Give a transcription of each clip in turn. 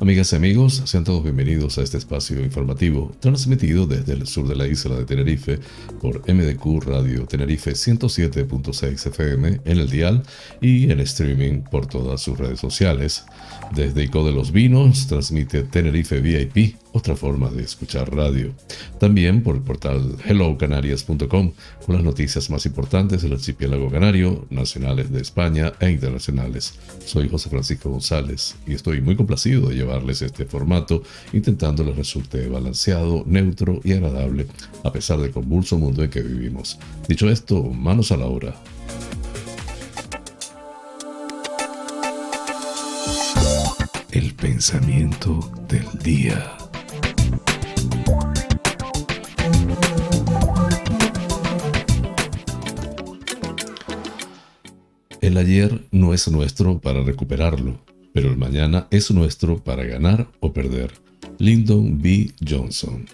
Amigas y amigos, sean todos bienvenidos a este espacio informativo transmitido desde el sur de la isla de Tenerife por MDQ Radio Tenerife 107.6 FM en el dial y en streaming por todas sus redes sociales. Desde Ico de los Vinos transmite Tenerife VIP otra forma de escuchar radio. También por el portal hellocanarias.com con las noticias más importantes del archipiélago canario, nacionales de España e internacionales. Soy José Francisco González y estoy muy complacido de llevarles este formato, intentando les resulte balanceado, neutro y agradable, a pesar del convulso mundo en que vivimos. Dicho esto, manos a la obra. Pensamiento del día. El ayer no es nuestro para recuperarlo, pero el mañana es nuestro para ganar o perder. Lyndon B. Johnson.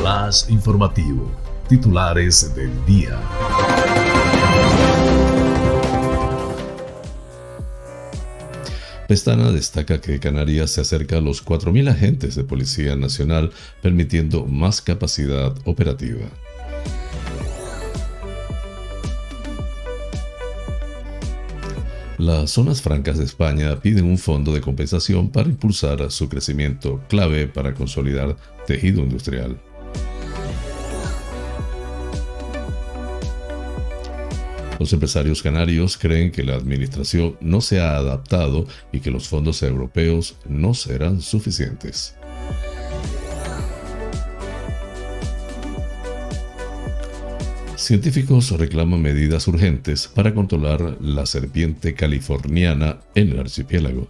Flash informativo. Titulares del día. Pestana destaca que Canarias se acerca a los 4.000 agentes de Policía Nacional, permitiendo más capacidad operativa. Las zonas francas de España piden un fondo de compensación para impulsar su crecimiento, clave para consolidar tejido industrial. Los empresarios canarios creen que la administración no se ha adaptado y que los fondos europeos no serán suficientes. Científicos reclaman medidas urgentes para controlar la serpiente californiana en el archipiélago.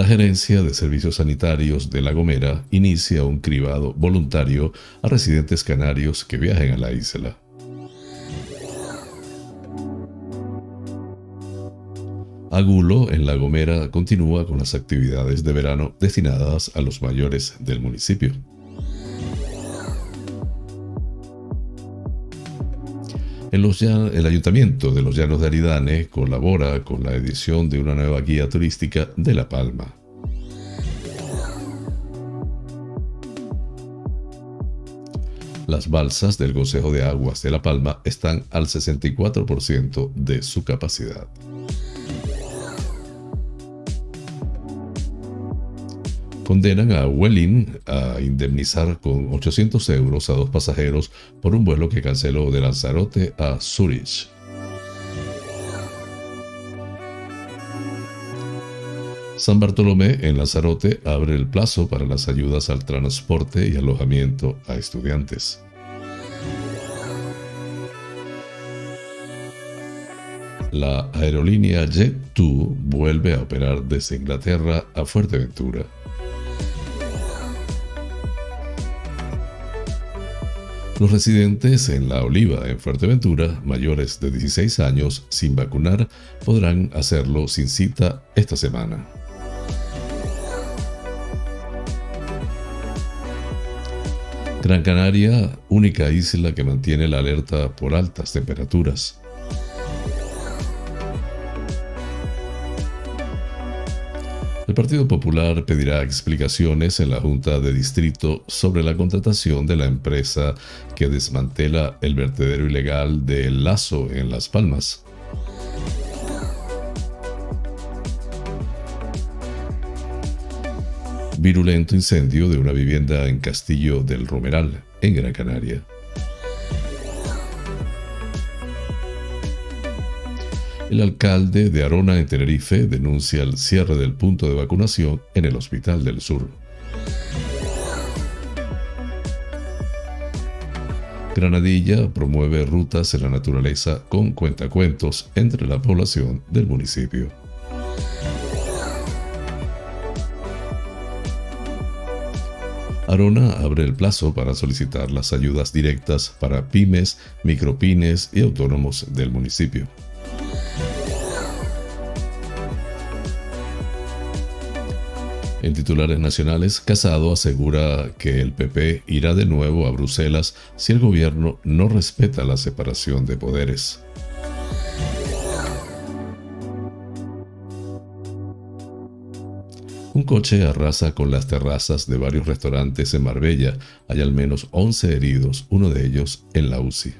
La Gerencia de Servicios Sanitarios de La Gomera inicia un cribado voluntario a residentes canarios que viajen a la isla. Agulo, en La Gomera, continúa con las actividades de verano destinadas a los mayores del municipio. El Ayuntamiento de los Llanos de Aridane colabora con la edición de una nueva guía turística de La Palma. Las balsas del Consejo de Aguas de La Palma están al 64% de su capacidad. Condenan a Welling a indemnizar con 800 euros a dos pasajeros por un vuelo que canceló de Lanzarote a Zurich. San Bartolomé en Lanzarote abre el plazo para las ayudas al transporte y alojamiento a estudiantes. La aerolínea Jet2 vuelve a operar desde Inglaterra a Fuerteventura. Los residentes en La Oliva, en Fuerteventura, mayores de 16 años sin vacunar, podrán hacerlo sin cita esta semana. Gran Canaria, única isla que mantiene la alerta por altas temperaturas. Partido Popular pedirá explicaciones en la Junta de Distrito sobre la contratación de la empresa que desmantela el vertedero ilegal de Lazo en Las Palmas. Virulento incendio de una vivienda en Castillo del Romeral, en Gran Canaria. El alcalde de Arona en Tenerife denuncia el cierre del punto de vacunación en el Hospital del Sur. Granadilla promueve rutas en la naturaleza con cuentacuentos entre la población del municipio. Arona abre el plazo para solicitar las ayudas directas para pymes, micropines y autónomos del municipio. En titulares nacionales, Casado asegura que el PP irá de nuevo a Bruselas si el gobierno no respeta la separación de poderes. Un coche arrasa con las terrazas de varios restaurantes en Marbella. Hay al menos 11 heridos, uno de ellos en la UCI.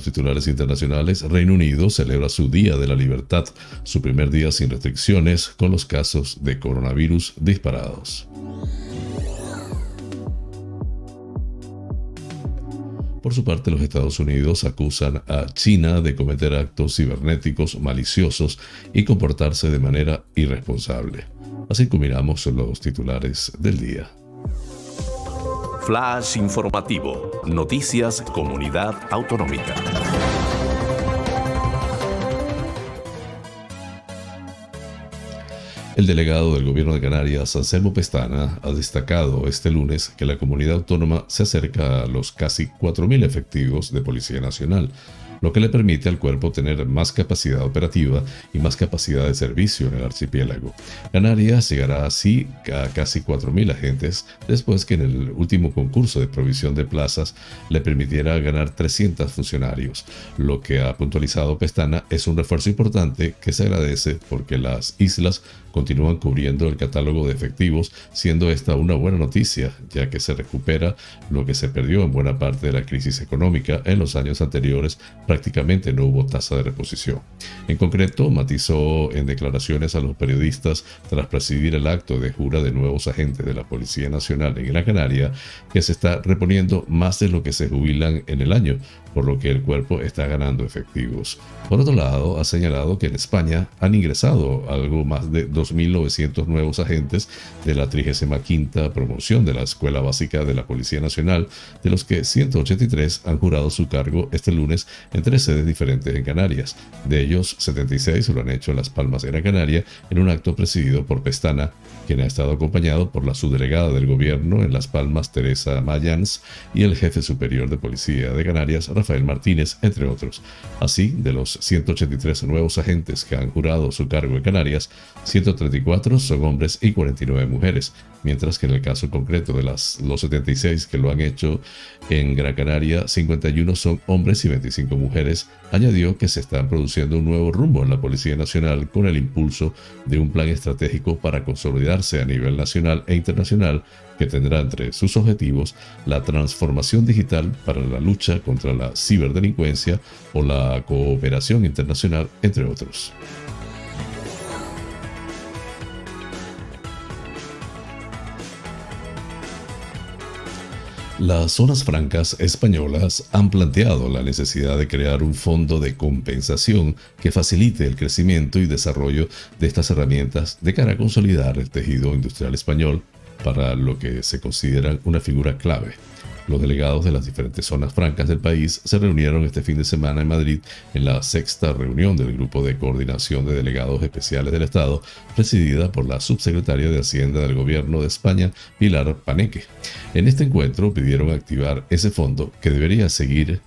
Los titulares internacionales, Reino Unido celebra su Día de la Libertad, su primer día sin restricciones, con los casos de coronavirus disparados. Por su parte, los Estados Unidos acusan a China de cometer actos cibernéticos maliciosos y comportarse de manera irresponsable. Así culminamos los titulares del día. Flash informativo. Noticias Comunidad Autonómica. El delegado del gobierno de Canarias, Anselmo Pestana, ha destacado este lunes que la comunidad autónoma se acerca a los casi 4.000 efectivos de Policía Nacional, lo que le permite al cuerpo tener más capacidad operativa y más capacidad de servicio en el archipiélago. Canarias llegará así a casi 4.000 agentes después que en el último concurso de provisión de plazas le permitiera ganar 300 funcionarios. Lo que ha puntualizado Pestana es un refuerzo importante que se agradece porque las islas continúan cubriendo el catálogo de efectivos, siendo esta una buena noticia, ya que se recupera lo que se perdió en buena parte de la crisis económica en los años anteriores, prácticamente no hubo tasa de reposición. En concreto, matizó en declaraciones a los periodistas tras presidir el acto de jura de nuevos agentes de la Policía Nacional en Gran Canaria, que se está reponiendo más de lo que se jubilan en el año, por lo que el cuerpo está ganando efectivos. Por otro lado, ha señalado que en España han ingresado algo más de 2.900 nuevos agentes de la 35 promoción de la Escuela Básica de la Policía Nacional, de los que 183 han jurado su cargo este lunes en tres sedes diferentes en Canarias. De ellos, 76 lo han hecho en Las Palmas de Gran Canaria en un acto presidido por Pestana, quien ha estado acompañado por la subdelegada del gobierno en Las Palmas, Teresa Mayans, y el jefe superior de Policía de Canarias, Rafael Martínez, entre otros. Así, de los 183 nuevos agentes que han jurado su cargo en Canarias, 134 son hombres y 49 mujeres, mientras que en el caso concreto de los 76 que lo han hecho en Gran Canaria, 51 son hombres y 25 mujeres. Añadió que se está produciendo un nuevo rumbo en la Policía Nacional con el impulso de un plan estratégico para consolidarse a nivel nacional e internacional que tendrá entre sus objetivos la transformación digital para la lucha contra la ciberdelincuencia o la cooperación internacional, entre otros. Las zonas francas españolas han planteado la necesidad de crear un fondo de compensación que facilite el crecimiento y desarrollo de estas herramientas de cara a consolidar el tejido industrial español para lo que se considera una figura clave los delegados de las diferentes zonas francas del país se reunieron este fin de semana en Madrid en la sexta reunión del Grupo de Coordinación de Delegados Especiales del Estado, presidida por la subsecretaria de Hacienda del Gobierno de España, Pilar Paneque. En este encuentro pidieron activar ese fondo que debería seguir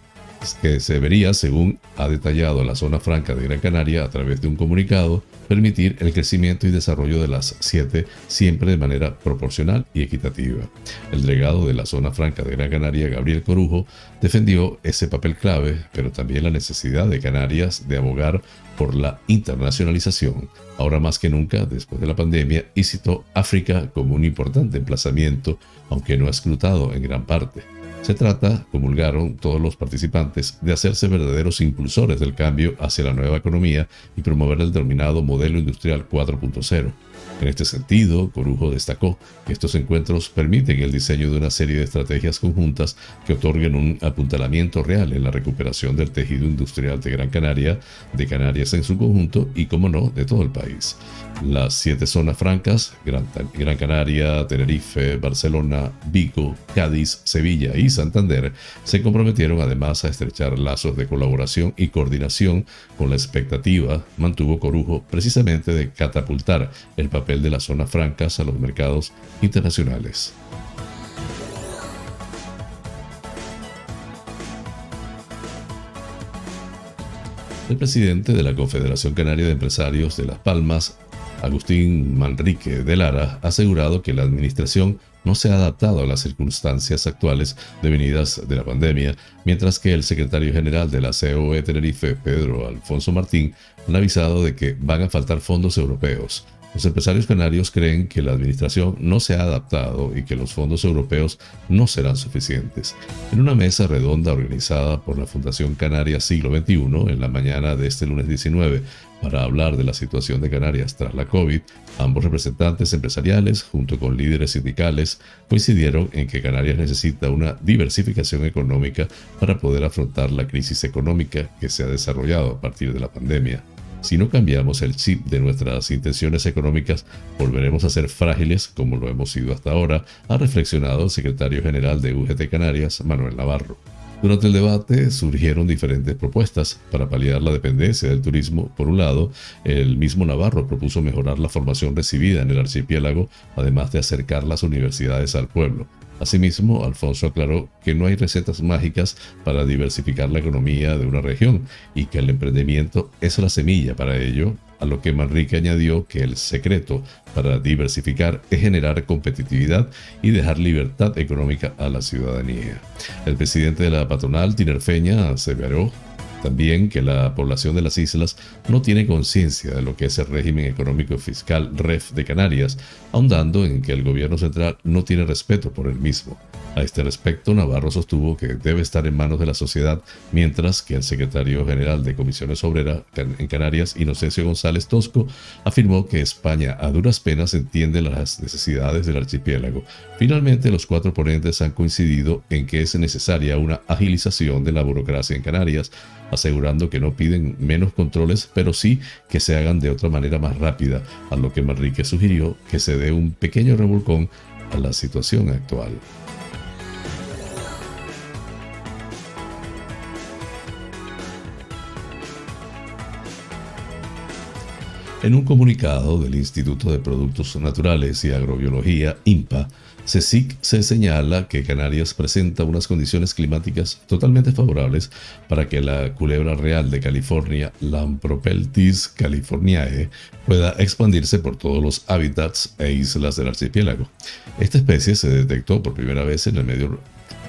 que se debería, según ha detallado la zona franca de Gran Canaria a través de un comunicado, permitir el crecimiento y desarrollo de las siete siempre de manera proporcional y equitativa. El delegado de la zona franca de Gran Canaria, Gabriel Corujo, defendió ese papel clave, pero también la necesidad de Canarias de abogar por la internacionalización, ahora más que nunca después de la pandemia, y citó África como un importante emplazamiento, aunque no escrutado en gran parte. Se trata, comulgaron todos los participantes, de hacerse verdaderos impulsores del cambio hacia la nueva economía y promover el denominado modelo industrial 4.0. En este sentido, Corujo destacó que estos encuentros permiten el diseño de una serie de estrategias conjuntas que otorguen un apuntalamiento real en la recuperación del tejido industrial de Gran Canaria, de Canarias en su conjunto y, como no, de todo el país. Las siete zonas francas, Gran, Canaria, Tenerife, Barcelona, Vigo, Cádiz, Sevilla y Santander, se comprometieron además a estrechar lazos de colaboración y coordinación con la expectativa, mantuvo Corujo, precisamente de catapultar el papel de las zonas francas a los mercados internacionales. El presidente de la Confederación Canaria de Empresarios de Las Palmas, Agustín Manrique de Lara, ha asegurado que la administración no se ha adaptado a las circunstancias actuales devenidas de la pandemia, mientras que el secretario general de la COE Tenerife, Pedro Alfonso Martín, ha avisado de que van a faltar fondos europeos. Los empresarios canarios creen que la administración no se ha adaptado y que los fondos europeos no serán suficientes. En una mesa redonda organizada por la Fundación Canaria Siglo XXI en la mañana de este lunes 19 para hablar de la situación de Canarias tras la COVID, ambos representantes empresariales, junto con líderes sindicales, coincidieron en que Canarias necesita una diversificación económica para poder afrontar la crisis económica que se ha desarrollado a partir de la pandemia. Si no cambiamos el chip de nuestras intenciones económicas, volveremos a ser frágiles como lo hemos sido hasta ahora, ha reflexionado el secretario general de UGT Canarias, Manuel Navarro. Durante el debate surgieron diferentes propuestas para paliar la dependencia del turismo. Por un lado, el mismo Navarro propuso mejorar la formación recibida en el archipiélago, además de acercar las universidades al pueblo. Asimismo, Alfonso aclaró que no hay recetas mágicas para diversificar la economía de una región y que el emprendimiento es la semilla para ello, a lo que Manrique añadió que el secreto para diversificar es generar competitividad y dejar libertad económica a la ciudadanía. El presidente de la patronal, Tinerfeña, aseveró también que la población de las islas no tiene conciencia de lo que es el régimen económico fiscal REF de Canarias, ahondando en que el gobierno central no tiene respeto por el mismo. A este respecto, Navarro sostuvo que debe estar en manos de la sociedad, mientras que el secretario general de Comisiones Obreras en Canarias, Inocencio González Tosco, afirmó que España a duras penas entiende las necesidades del archipiélago. Finalmente, los cuatro ponentes han coincidido en que es necesaria una agilización de la burocracia en Canarias, asegurando que no piden menos controles, pero sí que se hagan de otra manera más rápida, a lo que Manrique sugirió que se dé un pequeño revolcón a la situación actual. En un comunicado del Instituto de Productos Naturales y Agrobiología, INPA, CSIC se señala que Canarias presenta unas condiciones climáticas totalmente favorables para que la culebra real de California, Lampropeltis californiae, pueda expandirse por todos los hábitats e islas del archipiélago. Esta especie se detectó por primera vez en el medio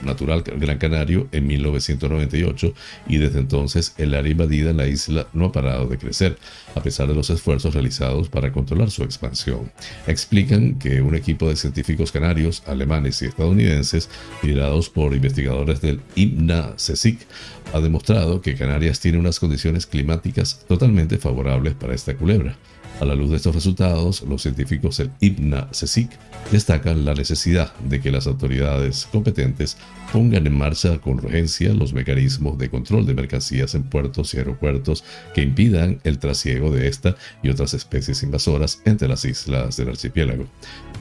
natural Gran Canario en 1998 y desde entonces el área invadida en la isla no ha parado de crecer, a pesar de los esfuerzos realizados para controlar su expansión. Explican que un equipo de científicos canarios, alemanes y estadounidenses, liderados por investigadores del IMNA-CSIC, ha demostrado que Canarias tiene unas condiciones climáticas totalmente favorables para esta culebra. A la luz de estos resultados, los científicos del IPNA-CSIC destacan la necesidad de que las autoridades competentes pongan en marcha con urgencia los mecanismos de control de mercancías en puertos y aeropuertos que impidan el trasiego de esta y otras especies invasoras entre las islas del archipiélago.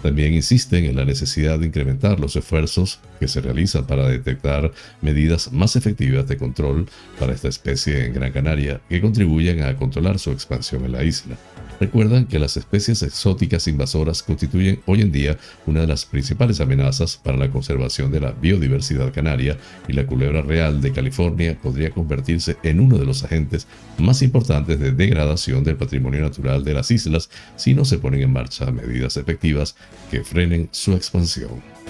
También insisten en la necesidad de incrementar los esfuerzos que se realizan para detectar medidas más efectivas de control para esta especie en Gran Canaria que contribuyan a controlar su expansión en la isla. Recuerdan que las especies exóticas invasoras constituyen hoy en día una de las principales amenazas para la conservación de la biodiversidad canaria y la culebra real de California podría convertirse en uno de los agentes más importantes de degradación del patrimonio natural de las islas si no se ponen en marcha medidas efectivas que frenen su expansión.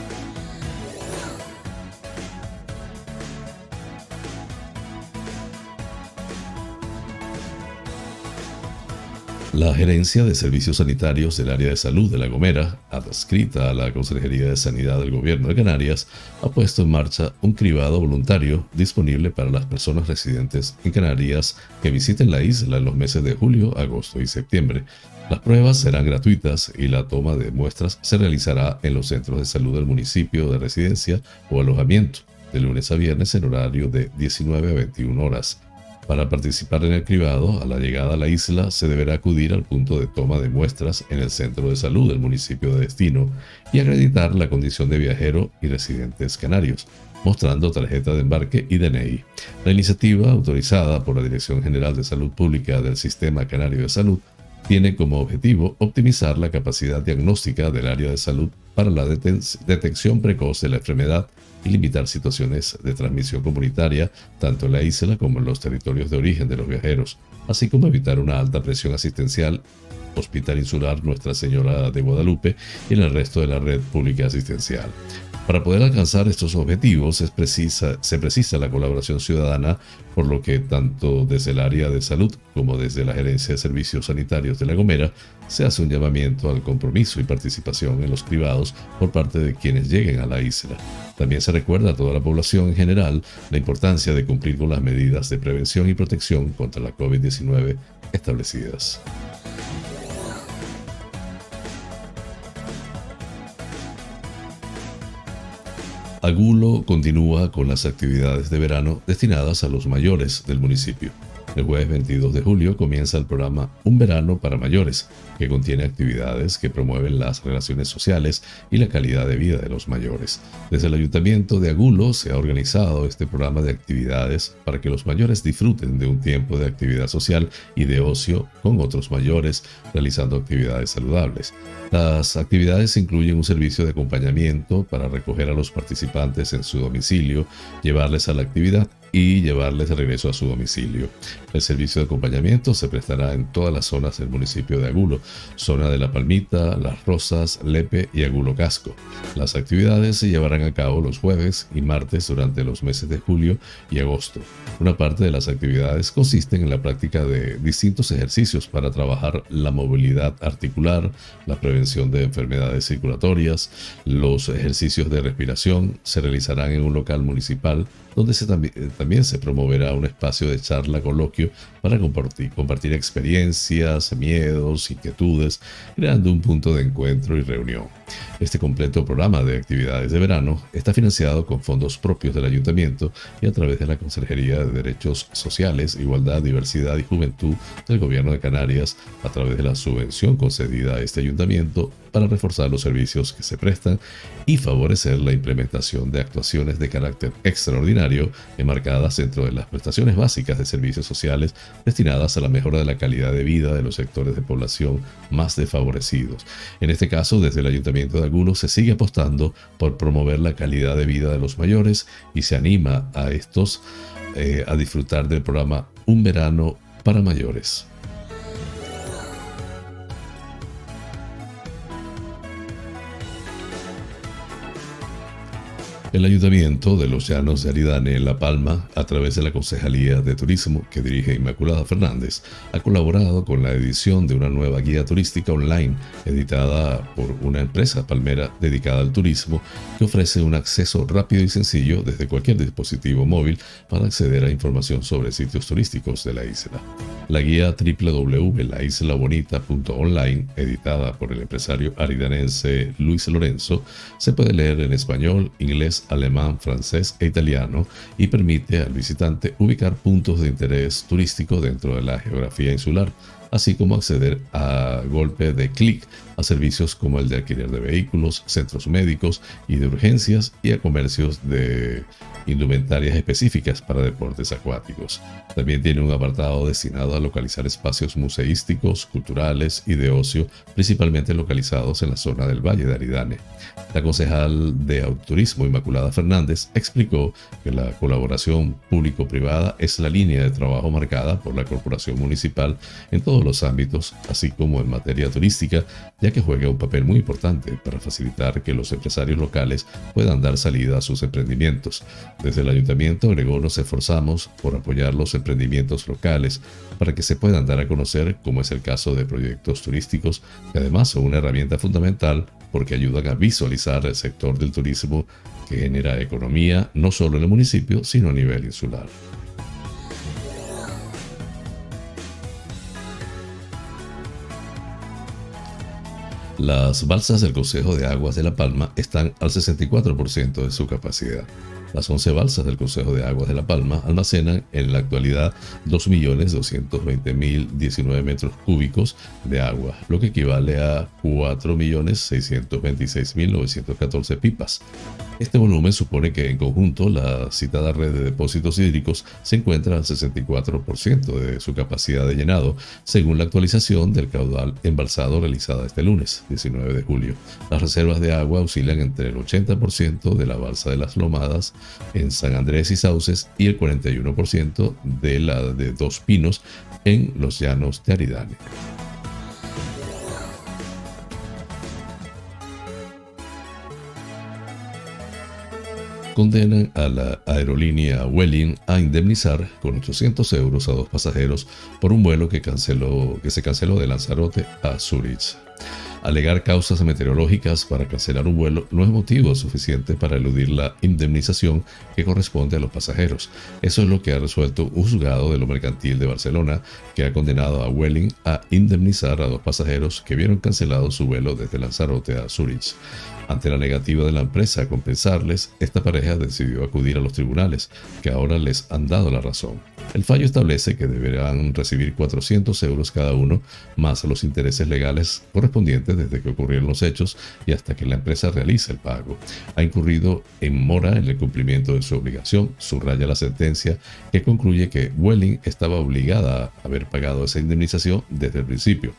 La Gerencia de Servicios Sanitarios del Área de Salud de La Gomera, adscrita a la Consejería de Sanidad del Gobierno de Canarias, ha puesto en marcha un cribado voluntario disponible para las personas residentes en Canarias que visiten la isla en los meses de julio, agosto y septiembre. Las pruebas serán gratuitas y la toma de muestras se realizará en los centros de salud del municipio de residencia o alojamiento, de lunes a viernes en horario de 19 a 21 horas. Para participar en el cribado, a la llegada a la isla se deberá acudir al punto de toma de muestras en el centro de salud del municipio de destino y acreditar la condición de viajero y residentes canarios, mostrando tarjeta de embarque y DNI. La iniciativa, autorizada por la Dirección General de Salud Pública del Sistema Canario de Salud, tiene como objetivo optimizar la capacidad diagnóstica del área de salud para la detección precoz de la enfermedad y limitar situaciones de transmisión comunitaria tanto en la isla como en los territorios de origen de los viajeros, así como evitar una alta presión asistencial Hospital Insular Nuestra Señora de Guadalupe y en el resto de la red pública asistencial. Para poder alcanzar estos objetivos se precisa la colaboración ciudadana, por lo que tanto desde el área de salud como desde la Gerencia de Servicios Sanitarios de La Gomera se hace un llamamiento al compromiso y participación en los privados por parte de quienes lleguen a la isla. También se recuerda a toda la población en general la importancia de cumplir con las medidas de prevención y protección contra la COVID-19 establecidas. Agulo continúa con las actividades de verano destinadas a los mayores del municipio. El jueves 22 de julio comienza el programa Un verano para mayores, que contiene actividades que promueven las relaciones sociales y la calidad de vida de los mayores. Desde el Ayuntamiento de Agulo se ha organizado este programa de actividades para que los mayores disfruten de un tiempo de actividad social y de ocio con otros mayores, realizando actividades saludables. Las actividades incluyen un servicio de acompañamiento para recoger a los participantes en su domicilio, llevarles a la actividad y llevarles de regreso a su domicilio. El servicio de acompañamiento se prestará en todas las zonas del municipio de Agulo, zona de La Palmita, Las Rosas, Lepe y Agulo Casco. Las actividades se llevarán a cabo los jueves y martes durante los meses de julio y agosto. Una parte de las actividades consisten en la práctica de distintos ejercicios para trabajar la movilidad articular, la prevención de enfermedades circulatorias, los ejercicios de respiración se realizarán en un local municipal donde se eh, también, se promoverá un espacio de charla coloquio para compartir, compartir experiencias, miedos, inquietudes, creando un punto de encuentro y reunión. Este completo programa de actividades de verano está financiado con fondos propios del ayuntamiento y a través de la Consejería de Derechos Sociales, Igualdad, Diversidad y Juventud del Gobierno de Canarias a través de la subvención concedida a este ayuntamiento para reforzar los servicios que se prestan y favorecer la implementación de actuaciones de carácter extraordinario enmarcadas dentro de las prestaciones básicas de servicios sociales destinadas a la mejora de la calidad de vida de los sectores de población más desfavorecidos. En este caso, desde el Ayuntamiento de Agulo se sigue apostando por promover la calidad de vida de los mayores y se anima a estos eh, a disfrutar del programa Un verano para mayores. El Ayuntamiento de los Llanos de Aridane en La Palma, a través de la Concejalía de Turismo que dirige Inmaculada Fernández, ha colaborado con la edición de una nueva guía turística online editada por una empresa palmera dedicada al turismo que ofrece un acceso rápido y sencillo desde cualquier dispositivo móvil para acceder a información sobre sitios turísticos de la isla. La guía www.laislabonita.online, editada por el empresario aridanense Luis Lorenzo, se puede leer en español, inglés, alemán, francés e italiano y permite al visitante ubicar puntos de interés turístico dentro de la geografía insular, así como acceder a golpe de clic a servicios como el de alquiler de vehículos, centros médicos y de urgencias y a comercios de indumentarias específicas para deportes acuáticos. También tiene un apartado destinado a localizar espacios museísticos, culturales y de ocio, principalmente localizados en la zona del Valle de Aridane. La concejal de Autoturismo Inmaculada Fernández explicó que la colaboración público-privada es la línea de trabajo marcada por la Corporación Municipal en todos los ámbitos, así como en materia turística, ya que juega un papel muy importante para facilitar que los empresarios locales puedan dar salida a sus emprendimientos. Desde el ayuntamiento agregó nos esforzamos por apoyar los emprendimientos locales para que se puedan dar a conocer, como es el caso de proyectos turísticos, que además son una herramienta fundamental porque ayudan a visualizar el sector del turismo que genera economía no solo en el municipio, sino a nivel insular. Las balsas del Consejo de Aguas de La Palma están al 64% de su capacidad. Las 11 balsas del Consejo de Aguas de La Palma almacenan en la actualidad 2.220.019 metros cúbicos de agua, lo que equivale a 4.626.914 pipas. Este volumen supone que en conjunto la citada red de depósitos hídricos se encuentra al 64% de su capacidad de llenado, según la actualización del caudal embalsado realizada este lunes, 19 de julio. Las reservas de agua oscilan entre el 80% de la balsa de las Lomadas en San Andrés y Sauces y el 41% de la de Dos Pinos en los llanos de Aridane. condenan a la aerolínea Welling a indemnizar con 800 euros a dos pasajeros por un vuelo que, canceló, que se canceló de Lanzarote a Zurich. Alegar causas meteorológicas para cancelar un vuelo no es motivo suficiente para eludir la indemnización que corresponde a los pasajeros. Eso es lo que ha resuelto un juzgado de lo mercantil de Barcelona, que ha condenado a Welling a indemnizar a dos pasajeros que vieron cancelado su vuelo desde Lanzarote a Zurich. Ante la negativa de la empresa a compensarles, esta pareja decidió acudir a los tribunales, que ahora les han dado la razón. El fallo establece que deberán recibir 400 euros cada uno, más los intereses legales correspondientes desde que ocurrieron los hechos y hasta que la empresa realice el pago. Ha incurrido en mora en el cumplimiento de su obligación, subraya la sentencia que concluye que Welling estaba obligada a haber pagado esa indemnización desde el principio.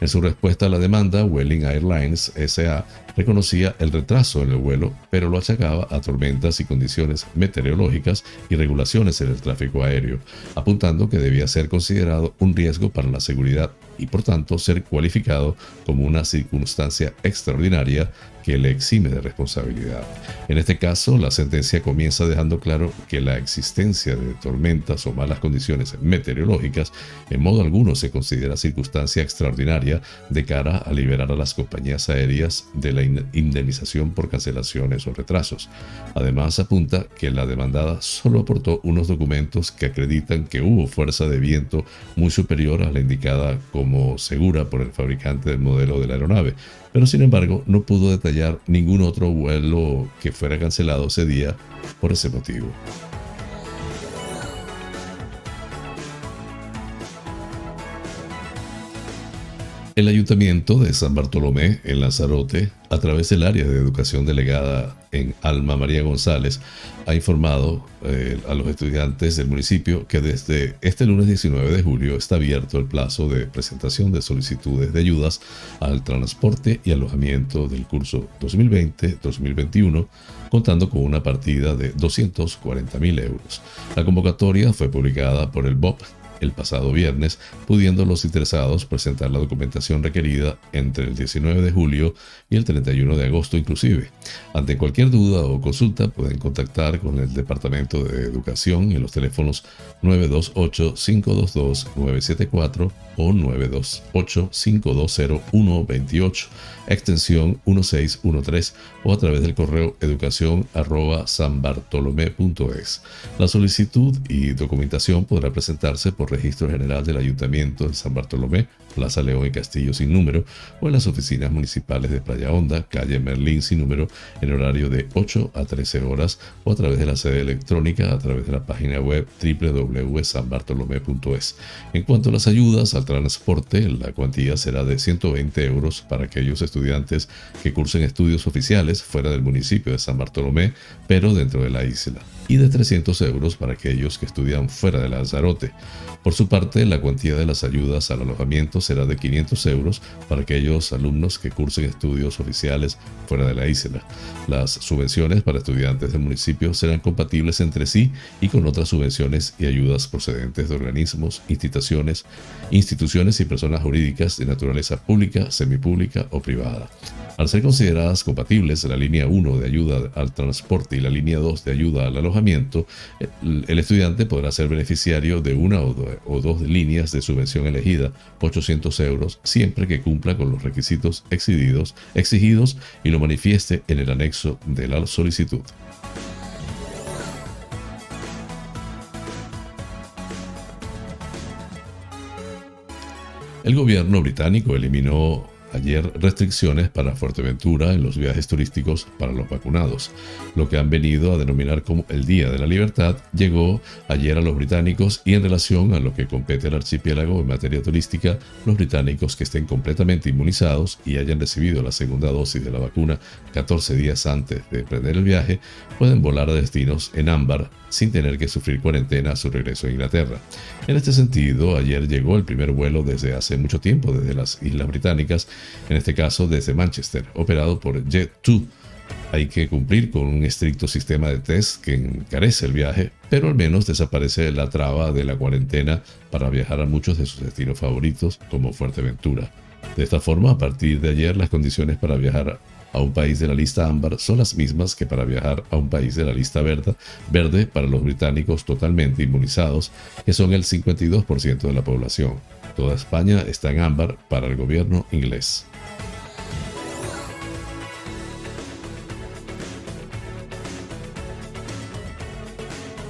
En su respuesta a la demanda, Welling Airlines SA reconocía el retraso en el vuelo, pero lo achacaba a tormentas y condiciones meteorológicas y regulaciones en el tráfico aéreo, apuntando que debía ser considerado un riesgo para la seguridad y por tanto ser cualificado como una circunstancia extraordinaria que le exime de responsabilidad. En este caso, la sentencia comienza dejando claro que la existencia de tormentas o malas condiciones meteorológicas en modo alguno se considera circunstancia extraordinaria de cara a liberar a las compañías aéreas de la indemnización por cancelaciones o retrasos. Además, apunta que la demandada solo aportó unos documentos que acreditan que hubo fuerza de viento muy superior a la indicada como segura por el fabricante del modelo de la aeronave, pero sin embargo no pudo detallar ningún otro vuelo que fuera cancelado ese día por ese motivo. El Ayuntamiento de San Bartolomé, en Lanzarote, a través del área de educación delegada en Alma María González, ha informado eh, a los estudiantes del municipio que desde este lunes 19 de julio está abierto el plazo de presentación de solicitudes de ayudas al transporte y alojamiento del curso 2020-2021, contando con una partida de 240 mil euros. La convocatoria fue publicada por el BOP el pasado viernes, pudiendo los interesados presentar la documentación requerida entre el 19 de julio y el 31 de agosto inclusive. Ante cualquier duda o consulta pueden contactar con el Departamento de Educación en los teléfonos 928-522-974 o 928-520-128, extensión 1613 o a través del correo educación arroba sanbartolomé.es. La solicitud y documentación podrá presentarse por registro general del Ayuntamiento de San Bartolomé, Plaza León y Castillo sin número, o en las oficinas municipales de Playa Honda, calle Merlín sin número, en horario de 8 a 13 horas, o a través de la sede electrónica a través de la página web www.sanbartolomé.es. En cuanto a las ayudas al transporte, la cuantía será de 120 euros para aquellos estudiantes que cursen estudios oficiales fuera del municipio de San Bartolomé, pero dentro de la isla y de 300 euros para aquellos que estudian fuera de Lanzarote. Por su parte, la cuantía de las ayudas al alojamiento será de 500 euros para aquellos alumnos que cursen estudios oficiales fuera de la isla. Las subvenciones para estudiantes del municipio serán compatibles entre sí y con otras subvenciones y ayudas procedentes de organismos, instituciones, instituciones y personas jurídicas de naturaleza pública, semipública o privada. Al ser consideradas compatibles la línea 1 de ayuda al transporte y la línea 2 de ayuda al alojamiento, el estudiante podrá ser beneficiario de una o dos líneas de subvención elegida, 800 euros, siempre que cumpla con los requisitos exigidos, exigidos y lo manifieste en el anexo de la solicitud. El gobierno británico eliminó ayer restricciones para Fuerteventura en los viajes turísticos para los vacunados. Lo que han venido a denominar como el Día de la Libertad llegó ayer a los británicos y en relación a lo que compete al archipiélago en materia turística, los británicos que estén completamente inmunizados y hayan recibido la segunda dosis de la vacuna 14 días antes de emprender el viaje pueden volar a destinos en ámbar sin tener que sufrir cuarentena a su regreso a Inglaterra. En este sentido, ayer llegó el primer vuelo desde hace mucho tiempo desde las Islas Británicas, en este caso desde Manchester, operado por Jet2. Hay que cumplir con un estricto sistema de test que encarece el viaje, pero al menos desaparece la traba de la cuarentena para viajar a muchos de sus destinos favoritos, como Fuerteventura. De esta forma, a partir de ayer, las condiciones para viajar a un país de la lista ámbar son las mismas que para viajar a un país de la lista verde, verde para los británicos totalmente inmunizados, que son el 52% de la población. Toda España está en ámbar para el gobierno inglés.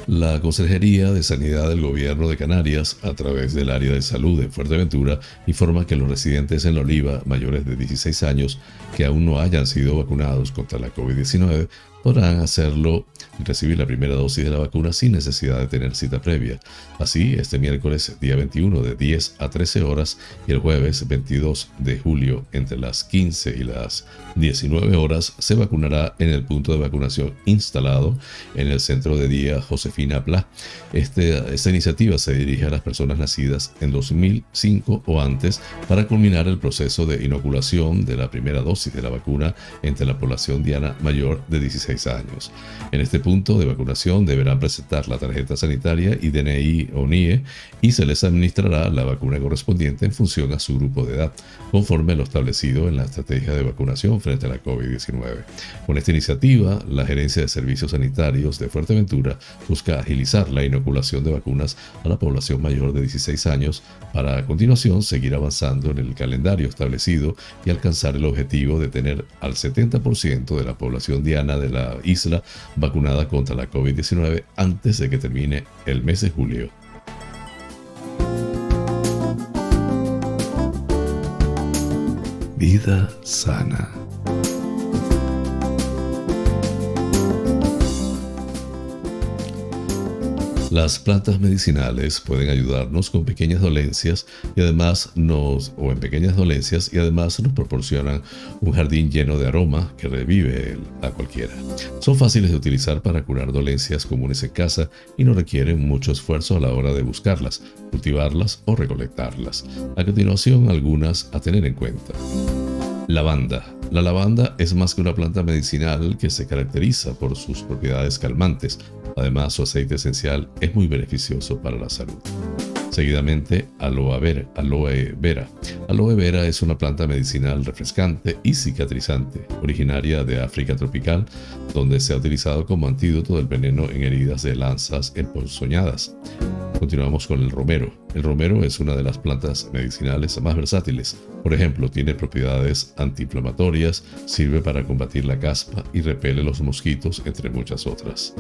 La Consejería de Sanidad del Gobierno de Canarias, a través del área de salud de Fuerteventura, informa que los residentes en la Oliva mayores de 16 años que aún no hayan sido vacunados contra la COVID-19 podrán hacerlo y recibir la primera dosis de la vacuna sin necesidad de tener cita previa. Así, este miércoles día 21 de 10 a 13 horas y el jueves 22 de julio entre las 15 y las 19 horas se vacunará en el punto de vacunación instalado en el centro de día Josefina Pla. Este, esta iniciativa se dirige a las personas nacidas en 2005 o antes para culminar el proceso de inoculación de la primera dosis de la vacuna entre la población diana mayor de 16 años. En este punto de vacunación deberán presentar la tarjeta sanitaria y DNI o NIE y se les administrará la vacuna correspondiente en función a su grupo de edad, conforme lo establecido en la estrategia de vacunación frente a la COVID-19. Con esta iniciativa, la Gerencia de Servicios Sanitarios de Fuerteventura busca agilizar la inoculación de vacunas a la población mayor de 16 años para a continuación seguir avanzando en el calendario establecido y alcanzar el objetivo de tener al 70% de la población diana de la isla vacunada contra la COVID-19 antes de que termine el mes de julio. Vida sana. Las plantas medicinales pueden ayudarnos con pequeñas dolencias y además nos, o en pequeñas dolencias y además nos proporcionan un jardín lleno de aroma que revive a cualquiera. Son fáciles de utilizar para curar dolencias comunes en casa y no requieren mucho esfuerzo a la hora de buscarlas, cultivarlas o recolectarlas. A continuación, algunas a tener en cuenta. Lavanda. La lavanda es más que una planta medicinal que se caracteriza por sus propiedades calmantes, Además, su aceite esencial es muy beneficioso para la salud. Seguidamente, aloe vera. Aloe vera. Aloe vera es una planta medicinal refrescante y cicatrizante, originaria de África tropical, donde se ha utilizado como antídoto del veneno en heridas de lanzas emponzoñadas. Continuamos con el romero. El romero es una de las plantas medicinales más versátiles. Por ejemplo, tiene propiedades antiinflamatorias, sirve para combatir la caspa y repele los mosquitos, entre muchas otras.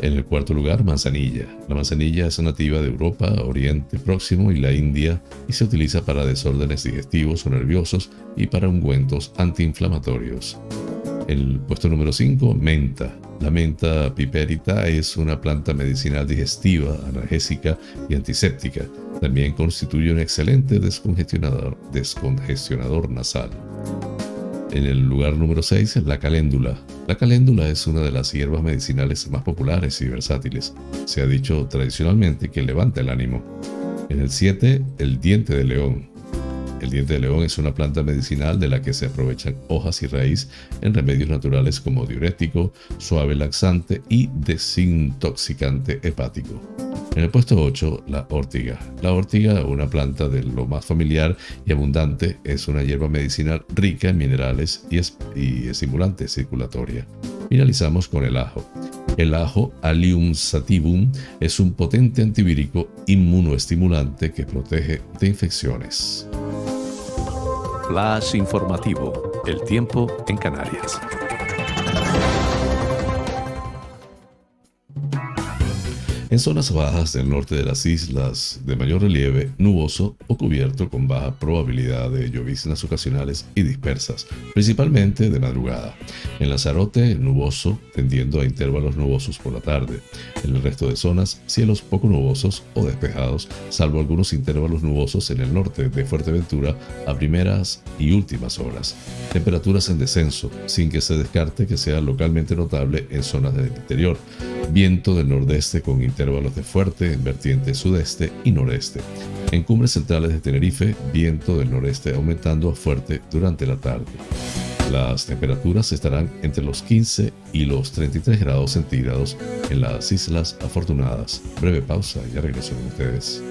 En el cuarto lugar, manzanilla. La manzanilla es nativa de Europa, Oriente Próximo y la India y se utiliza para desórdenes digestivos o nerviosos y para ungüentos antiinflamatorios. El puesto número 5, menta. La menta piperita es una planta medicinal digestiva, analgésica y antiséptica. También constituye un excelente descongestionador, descongestionador nasal. En el lugar número 6, la caléndula. La caléndula es una de las hierbas medicinales más populares y versátiles. Se ha dicho tradicionalmente que levanta el ánimo. En el 7, el diente de león. El diente de león es una planta medicinal de la que se aprovechan hojas y raíz en remedios naturales como diurético, suave laxante y desintoxicante hepático. En el puesto 8, la ortiga. La ortiga, una planta de lo más familiar y abundante, es una hierba medicinal rica en minerales y, estimulante circulatoria. Finalizamos con el ajo. El ajo Allium sativum es un potente antivírico inmunoestimulante que protege de infecciones. Flash informativo. El tiempo en Canarias. En zonas bajas del norte de las islas de mayor relieve, nuboso o cubierto con baja probabilidad de lloviznas ocasionales y dispersas, principalmente de madrugada. En Lanzarote, nuboso, tendiendo a intervalos nubosos por la tarde. En el resto de zonas, cielos poco nubosos o despejados, salvo algunos intervalos nubosos en el norte de Fuerteventura a primeras y últimas horas. Temperaturas en descenso, sin que se descarte que sea localmente notable en zonas del interior. Viento del nordeste con intervalos de fuerte en vertiente sudeste y noreste. En cumbres centrales de Tenerife, viento del noreste aumentando a fuerte durante la tarde. Las temperaturas estarán entre los 15 y los 33 grados centígrados en las Islas Afortunadas. Breve pausa y ya regreso con ustedes.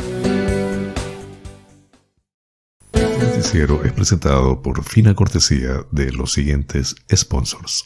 Este noticiero es presentado por fina cortesía de los siguientes sponsors.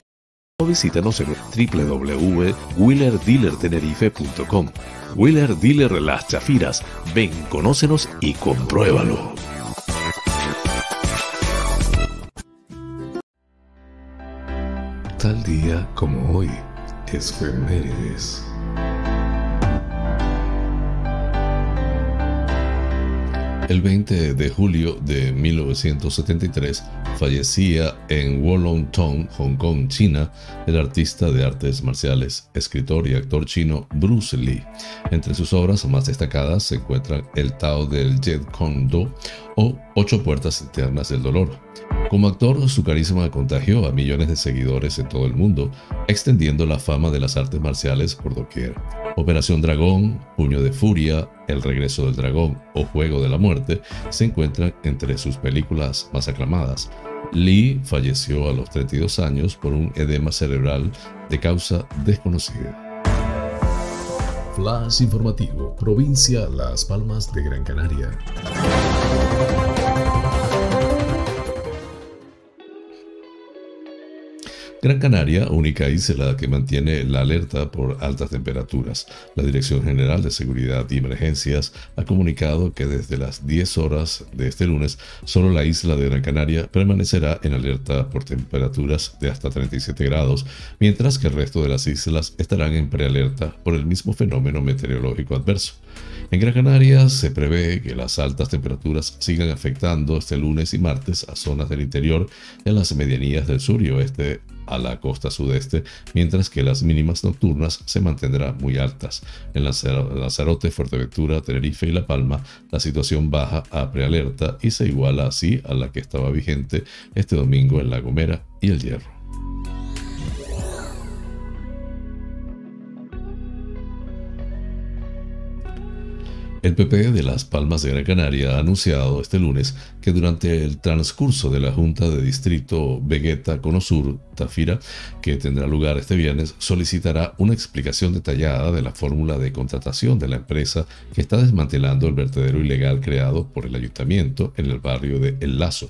visítanos en www.wheelerdealertenerife.com. Wheeler Dealer Las Chafiras. Ven, conócenos y compruébalo. Tal día como hoy es Femérides. El 20 de julio de 1973 fallecía en Wollongong, Hong Kong, China, el artista de artes marciales, escritor y actor chino Bruce Lee. Entre sus obras más destacadas se encuentran El Tao del Jet Kong Do o Ocho Puertas Internas del Dolor. Como actor, su carisma contagió a millones de seguidores en todo el mundo, extendiendo la fama de las artes marciales por doquier. Operación Dragón, Puño de Furia, El Regreso del Dragón o Juego de la Muerte se encuentran entre sus películas más aclamadas. Lee falleció a los 32 años por un edema cerebral de causa desconocida. Flash informativo, provincia Las Palmas de Gran Canaria. Gran Canaria, única isla que mantiene la alerta por altas temperaturas. La Dirección General de Seguridad y Emergencias ha comunicado que desde las 10 horas de este lunes, solo la isla de Gran Canaria permanecerá en alerta por temperaturas de hasta 37 grados, mientras que el resto de las islas estarán en prealerta por el mismo fenómeno meteorológico adverso. En Gran Canaria se prevé que las altas temperaturas sigan afectando este lunes y martes a zonas del interior a las medianías del sur y oeste a la costa sudeste, mientras que las mínimas nocturnas se mantendrán muy altas. En Lanzarote, Fuerteventura, Tenerife y La Palma, la situación baja a prealerta y se iguala así a la que estaba vigente este domingo en La Gomera y El Hierro. El PP de Las Palmas de Gran Canaria ha anunciado este lunes que durante el transcurso de la Junta de Distrito Vegueta Conosur Tafira, que tendrá lugar este viernes, solicitará una explicación detallada de la fórmula de contratación de la empresa que está desmantelando el vertedero ilegal creado por el ayuntamiento en el barrio de El Lazo.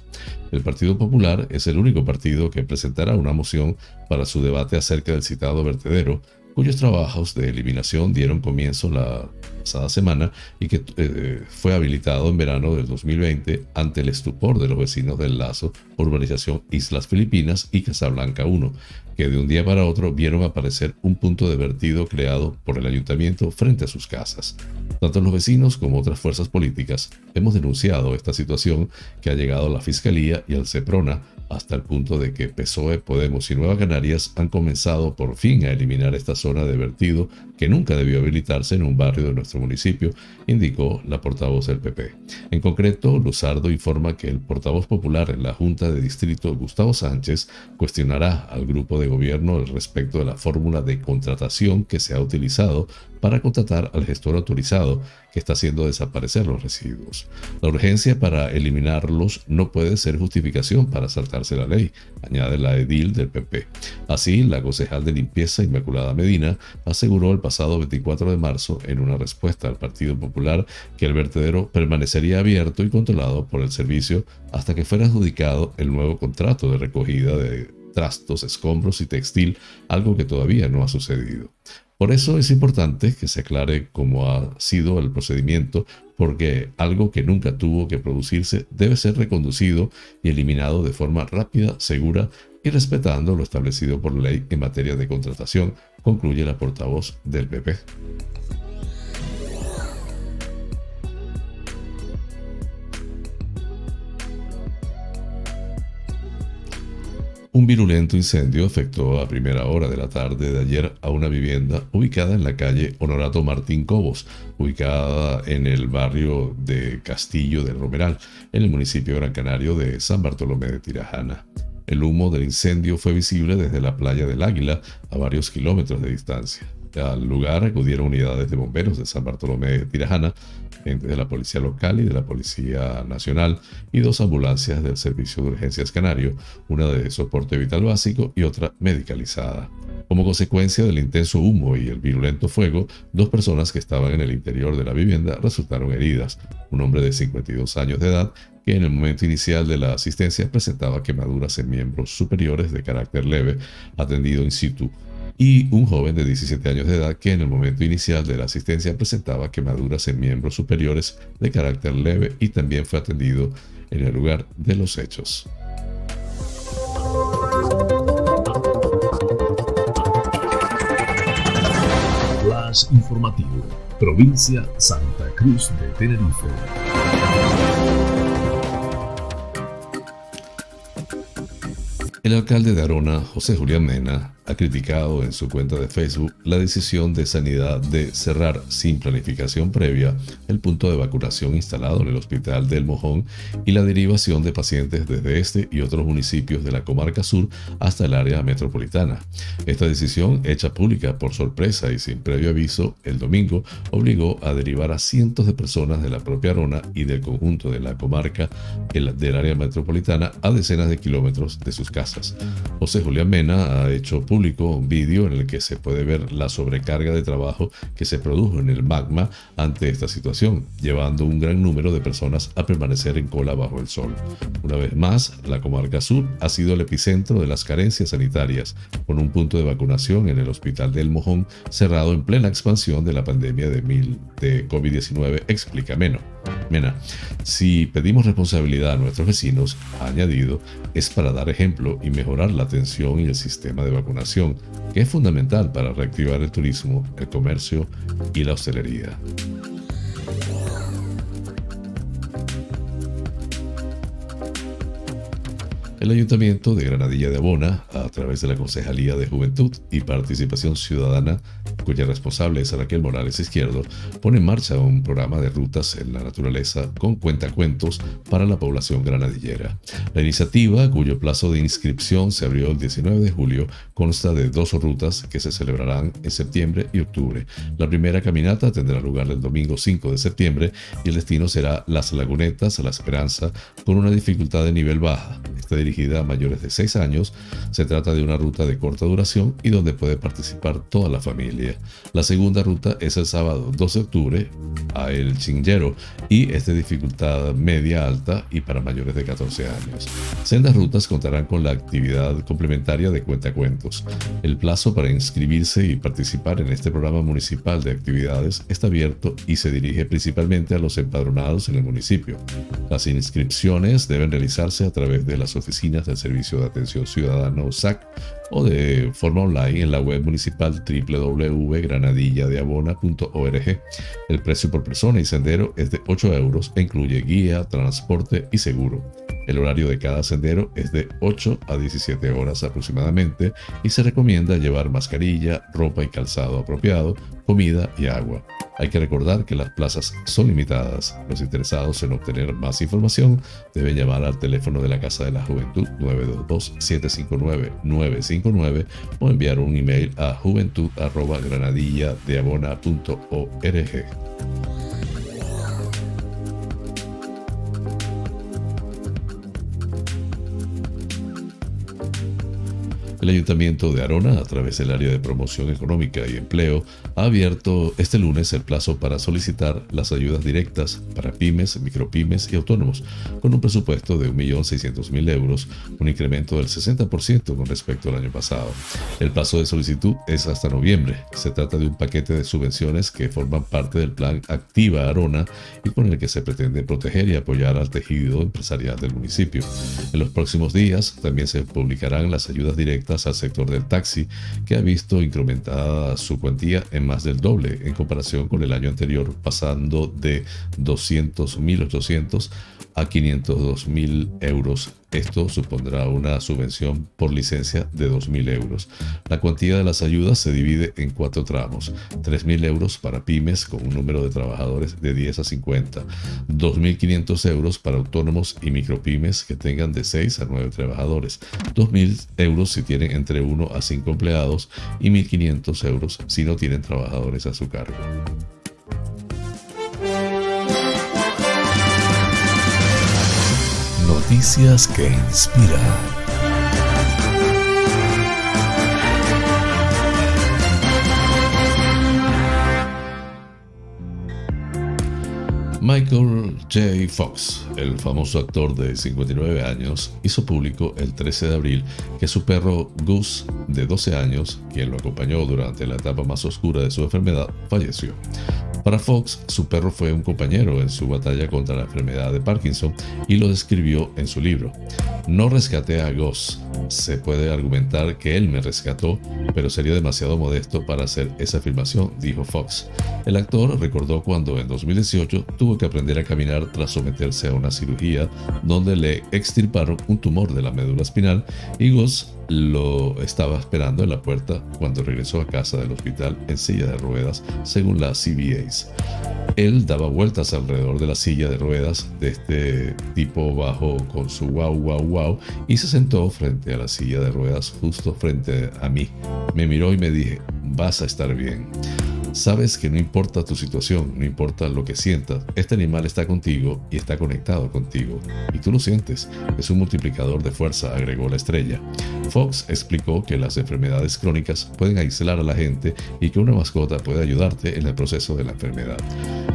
El Partido Popular es el único partido que presentará una moción para su debate acerca del citado vertedero cuyos trabajos de eliminación dieron comienzo la pasada semana y que eh, fue habilitado en verano del 2020 ante el estupor de los vecinos del Lazo, urbanización Islas Filipinas y Casablanca 1, que de un día para otro vieron aparecer un punto de vertido creado por el ayuntamiento frente a sus casas. Tanto los vecinos como otras fuerzas políticas hemos denunciado esta situación que ha llegado a la Fiscalía y al CEPRONA hasta el punto de que PSOE, Podemos y Nueva Canarias han comenzado por fin a eliminar esta zona de vertido que nunca debió habilitarse en un barrio de nuestro municipio, indicó la portavoz del PP. En concreto, Luzardo informa que el portavoz popular en la Junta de Distrito, Gustavo Sánchez, cuestionará al grupo de gobierno respecto de la fórmula de contratación que se ha utilizado para contratar al gestor autorizado que está haciendo desaparecer los residuos. La urgencia para eliminarlos no puede ser justificación para saltarse la ley, añade la edil del PP. Así, la concejal de limpieza Inmaculada Medina aseguró el pasado 24 de marzo en una respuesta al Partido Popular que el vertedero permanecería abierto y controlado por el servicio hasta que fuera adjudicado el nuevo contrato de recogida de trastos, escombros y textil, algo que todavía no ha sucedido. Por eso es importante que se aclare cómo ha sido el procedimiento, porque algo que nunca tuvo que producirse debe ser reconducido y eliminado de forma rápida, segura y respetando lo establecido por ley en materia de contratación, concluye la portavoz del PP. Un virulento incendio afectó a primera hora de la tarde de ayer a una vivienda ubicada en la calle Honorato Martín Cobos, ubicada en el barrio de Castillo del Romeral, en el municipio gran canario de San Bartolomé de Tirajana. El humo del incendio fue visible desde la playa del Águila a varios kilómetros de distancia. Al lugar acudieron unidades de bomberos de San Bartolomé de Tirajana, gente de la Policía Local y de la Policía Nacional y dos ambulancias del Servicio de Urgencias Canario, una de soporte vital básico y otra medicalizada. Como consecuencia del intenso humo y el virulento fuego, dos personas que estaban en el interior de la vivienda resultaron heridas. Un hombre de 52 años de edad que en el momento inicial de la asistencia presentaba quemaduras en miembros superiores de carácter leve, atendido in situ y un joven de 17 años de edad que en el momento inicial de la asistencia presentaba quemaduras en miembros superiores de carácter leve y también fue atendido en el lugar de los hechos. Flash informativo, provincia Santa Cruz de Tenerife. El alcalde de Arona, José Julián Mena, ha criticado en su cuenta de Facebook la decisión de Sanidad de cerrar sin planificación previa el punto de vacunación instalado en el Hospital del Mojón y la derivación de pacientes desde este y otros municipios de la comarca sur hasta el área metropolitana. Esta decisión, hecha pública por sorpresa y sin previo aviso el domingo, obligó a derivar a cientos de personas de la propia Arona y del conjunto de la comarca del área metropolitana a decenas de kilómetros de sus casas. José Julián Mena ha hecho público un vídeo en el que se puede ver la sobrecarga de trabajo que se produjo en el magma ante esta situación, llevando un gran número de personas a permanecer en cola bajo el sol. Una vez más, la comarca sur ha sido el epicentro de las carencias sanitarias, con un punto de vacunación en el Hospital del Mojón cerrado en plena expansión de la pandemia de, de COVID-19, explica Meno. Mena, si pedimos responsabilidad a nuestros vecinos, ha añadido, es para dar ejemplo y mejorar la atención y el sistema de vacunación, que es fundamental para reactivar el turismo, el comercio y la hostelería. El Ayuntamiento de Granadilla de Abona, a través de la Concejalía de Juventud y Participación Ciudadana, cuya responsable es Raquel Morales Izquierdo, pone en marcha un programa de rutas en la naturaleza con cuentacuentos para la población granadillera. La iniciativa, cuyo plazo de inscripción se abrió el 19 de julio, consta de dos rutas que se celebrarán en septiembre y octubre. La primera caminata tendrá lugar el domingo 5 de septiembre y el destino será Las Lagunetas, La Esperanza, con una dificultad de nivel baja. Está dirigida a mayores de 6 años. Se trata de una ruta de corta duración y donde puede participar toda la familia. La segunda ruta es el sábado 12 de octubre a El Chinguero y es de dificultad media alta y para mayores de 14 años. Sendas rutas contarán con la actividad complementaria de cuentacuentos. El plazo para inscribirse y participar en este programa municipal de actividades está abierto y se dirige principalmente a los empadronados en el municipio. Las inscripciones deben realizarse a través de las oficinas del Servicio de Atención Ciudadana SAC o de forma online en la web municipal www.granadilladeabona.org. El precio por persona y sendero es de 8 euros e incluye guía, transporte y seguro. El horario de cada sendero es de 8 a 17 horas aproximadamente y se recomienda llevar mascarilla, ropa y calzado apropiado, comida y agua. Hay que recordar que las plazas son limitadas. Los interesados en obtener más información deben llamar al teléfono de la Casa de la Juventud 922-759-959 o enviar un email a juventud.granadilladeabona.org. El Ayuntamiento de Arona, a través del área de promoción económica y empleo, ha abierto este lunes el plazo para solicitar las ayudas directas para pymes, micropymes y autónomos, con un presupuesto de 1.600.000 euros, un incremento del 60% con respecto al año pasado. El plazo de solicitud es hasta noviembre. Se trata de un paquete de subvenciones que forman parte del plan Activa Arona y con el que se pretende proteger y apoyar al tejido empresarial del municipio. En los próximos días también se publicarán las ayudas directas al sector del taxi, que ha visto incrementada su cuantía en más del doble en comparación con el año anterior, pasando de 200.800 a 502.000 euros. Esto supondrá una subvención por licencia de 2.000 euros. La cuantía de las ayudas se divide en cuatro tramos. 3.000 euros para pymes con un número de trabajadores de 10 a 50. 2.500 euros para autónomos y micropymes que tengan de 6 a 9 trabajadores. 2.000 euros si tienen entre 1 a 5 empleados y 1.500 euros si no tienen trabajadores a su cargo. Noticias que inspiran. Michael J. Fox, el famoso actor de 59 años, hizo público el 13 de abril que su perro Gus, de 12 años, quien lo acompañó durante la etapa más oscura de su enfermedad, falleció. Para Fox, su perro fue un compañero en su batalla contra la enfermedad de Parkinson y lo describió en su libro. No rescaté a Gus. Se puede argumentar que él me rescató, pero sería demasiado modesto para hacer esa afirmación, dijo Fox. El actor recordó cuando en 2018 tuvo que aprender a caminar tras someterse a una cirugía donde le extirparon un tumor de la médula espinal y Gus lo estaba esperando en la puerta cuando regresó a casa del hospital en silla de ruedas, según la CBAs. Él daba vueltas alrededor de la silla de ruedas de este tipo bajo con su wow wow wow y se sentó frente a la silla de ruedas justo frente a mí. Me miró y me dije, vas a estar bien. Sabes que no importa tu situación, no importa lo que sientas, este animal está contigo y está conectado contigo. Y tú lo sientes. Es un multiplicador de fuerza, agregó la estrella. Fox explicó que las enfermedades crónicas pueden aislar a la gente y que una mascota puede ayudarte en el proceso de la enfermedad.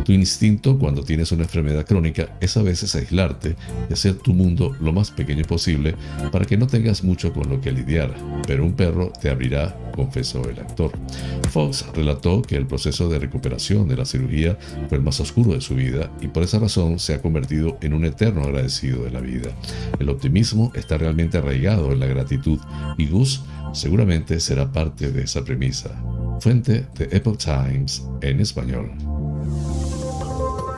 Tu instinto cuando tienes una enfermedad crónica es a veces aislarte y hacer tu mundo lo más pequeño posible para que no tengas mucho con lo que lidiar, pero un perro te abrirá, confesó el actor. Fox relató que el proceso de recuperación de la cirugía fue el más oscuro de su vida y por esa razón se ha convertido en un eterno agradecido de la vida. El optimismo está realmente arraigado en la gratitud y Gus seguramente será parte de esa premisa. Fuente de Epoch Times en español.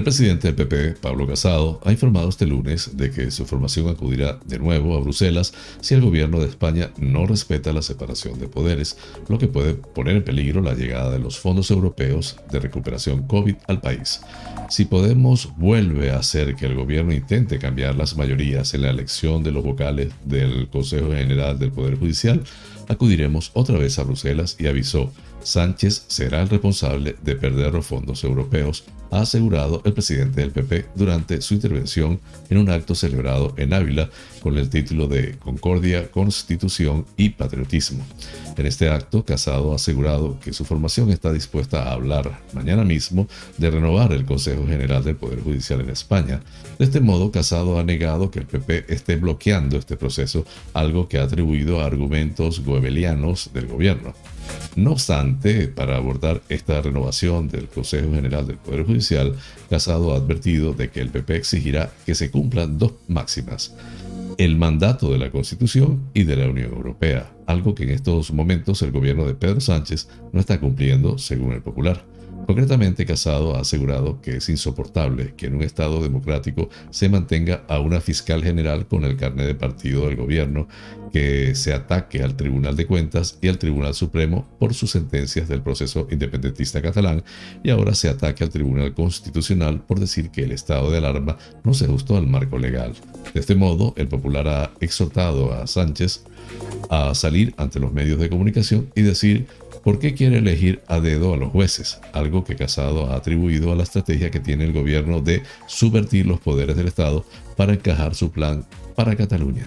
El presidente del PP, Pablo Casado, ha informado este lunes de que su formación acudirá de nuevo a Bruselas si el gobierno de España no respeta la separación de poderes, lo que puede poner en peligro la llegada de los fondos europeos de recuperación COVID al país. Si Podemos vuelve a hacer que el gobierno intente cambiar las mayorías en la elección de los vocales del Consejo General del Poder Judicial, acudiremos otra vez a Bruselas y avisó Sánchez será el responsable de perder los fondos europeos, ha asegurado el presidente del PP durante su intervención en un acto celebrado en Ávila con el título de Concordia, Constitución y Patriotismo. En este acto, Casado ha asegurado que su formación está dispuesta a hablar mañana mismo de renovar el Consejo General del Poder Judicial en España. De este modo, Casado ha negado que el PP esté bloqueando este proceso, algo que ha atribuido a argumentos goebelianos del gobierno. No obstante, para abordar esta renovación del Consejo General del Poder Judicial, Casado ha advertido de que el PP exigirá que se cumplan dos máximas el mandato de la Constitución y de la Unión Europea, algo que en estos momentos el gobierno de Pedro Sánchez no está cumpliendo, según el Popular. Concretamente, Casado ha asegurado que es insoportable que en un Estado democrático se mantenga a una fiscal general con el carnet de partido del gobierno, que se ataque al Tribunal de Cuentas y al Tribunal Supremo por sus sentencias del proceso independentista catalán y ahora se ataque al Tribunal Constitucional por decir que el estado de alarma no se ajustó al marco legal. De este modo, el Popular ha exhortado a Sánchez a salir ante los medios de comunicación y decir ¿Por qué quiere elegir a dedo a los jueces? Algo que Casado ha atribuido a la estrategia que tiene el gobierno de subvertir los poderes del Estado para encajar su plan para Cataluña.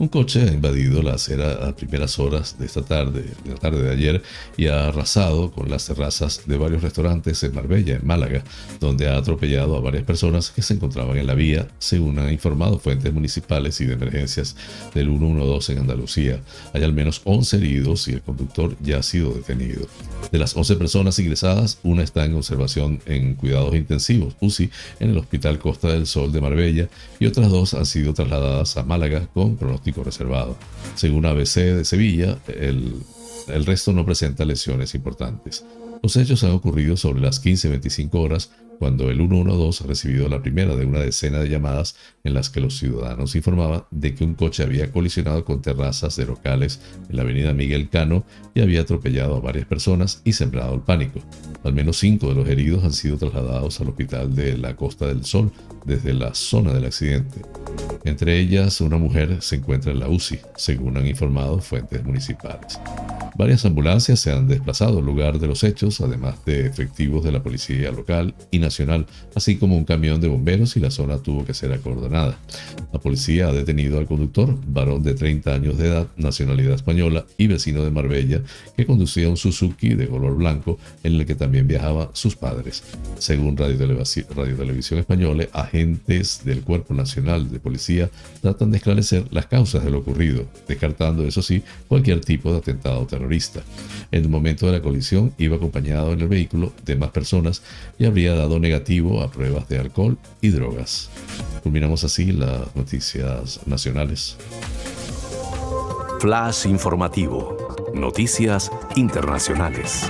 Un coche ha invadido la acera a primeras horas de esta tarde, de la tarde de ayer, y ha arrasado con las terrazas de varios restaurantes en Marbella, en Málaga, donde ha atropellado a varias personas que se encontraban en la vía, según han informado fuentes municipales y de emergencias del 112 en Andalucía. Hay al menos 11 heridos y el conductor ya ha sido detenido. De las 11 personas ingresadas, una está en observación en cuidados intensivos, UCI, en el Hospital Costa del Sol de Marbella, y otras dos han sido trasladadas a Málaga con pronóstico reservado. Según ABC de Sevilla, el, el resto no presenta lesiones importantes. Los hechos han ocurrido sobre las 15.25 horas cuando el 112 ha recibido la primera de una decena de llamadas en las que los ciudadanos informaban de que un coche había colisionado con terrazas de locales en la avenida Miguel Cano y había atropellado a varias personas y sembrado el pánico. Al menos cinco de los heridos han sido trasladados al hospital de la Costa del Sol desde la zona del accidente. Entre ellas, una mujer se encuentra en la UCI, según han informado fuentes municipales. Varias ambulancias se han desplazado al lugar de los hechos, además de efectivos de la policía local y nacional, así como un camión de bomberos y la zona tuvo que ser acordonada. La policía ha detenido al conductor, varón de 30 años de edad, nacionalidad española y vecino de Marbella, que conducía un Suzuki de color blanco en el que también viajaban sus padres. Según Radio, Radio Televisión Española, agentes del Cuerpo Nacional de Policía tratan de esclarecer las causas de lo ocurrido, descartando, eso sí, cualquier tipo de atentado terrorista. En el momento de la colisión iba acompañado en el vehículo de más personas y habría dado negativo a pruebas de alcohol y drogas. Culminamos así las noticias nacionales. Flash informativo. Noticias internacionales.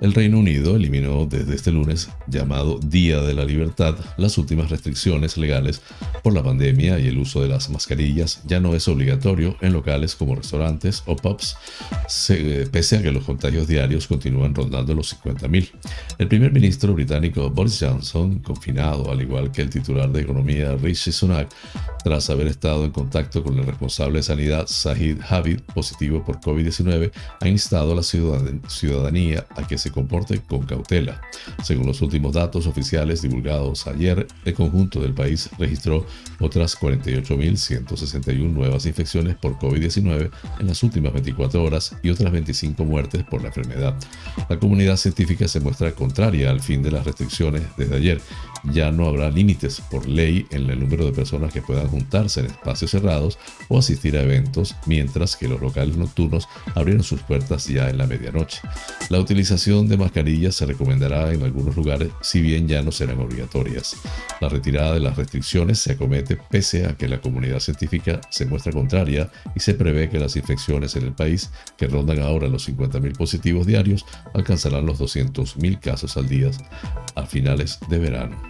El Reino Unido eliminó desde este lunes, llamado Día de la Libertad, las últimas restricciones legales por la pandemia y el uso de las mascarillas ya no es obligatorio en locales como restaurantes o pubs, pese a que los contagios diarios continúan rondando los 50.000. El primer ministro británico Boris Johnson, confinado al igual que el titular de Economía Rishi Sunak, tras haber estado en contacto con el responsable de sanidad Sahid Javid, positivo por COVID-19, ha instado a la ciudadanía a que se comporte con cautela. Según los últimos datos oficiales divulgados ayer, el conjunto del país registró otras 48.161 nuevas infecciones por COVID-19 en las últimas 24 horas y otras 25 muertes por la enfermedad. La comunidad científica se muestra contraria al fin de las restricciones desde ayer ya no habrá límites por ley en el número de personas que puedan juntarse en espacios cerrados o asistir a eventos, mientras que los locales nocturnos abrieron sus puertas ya en la medianoche. La utilización de mascarillas se recomendará en algunos lugares, si bien ya no serán obligatorias. La retirada de las restricciones se acomete pese a que la comunidad científica se muestra contraria y se prevé que las infecciones en el país, que rondan ahora los 50.000 positivos diarios, alcanzarán los 200.000 casos al día a finales de verano.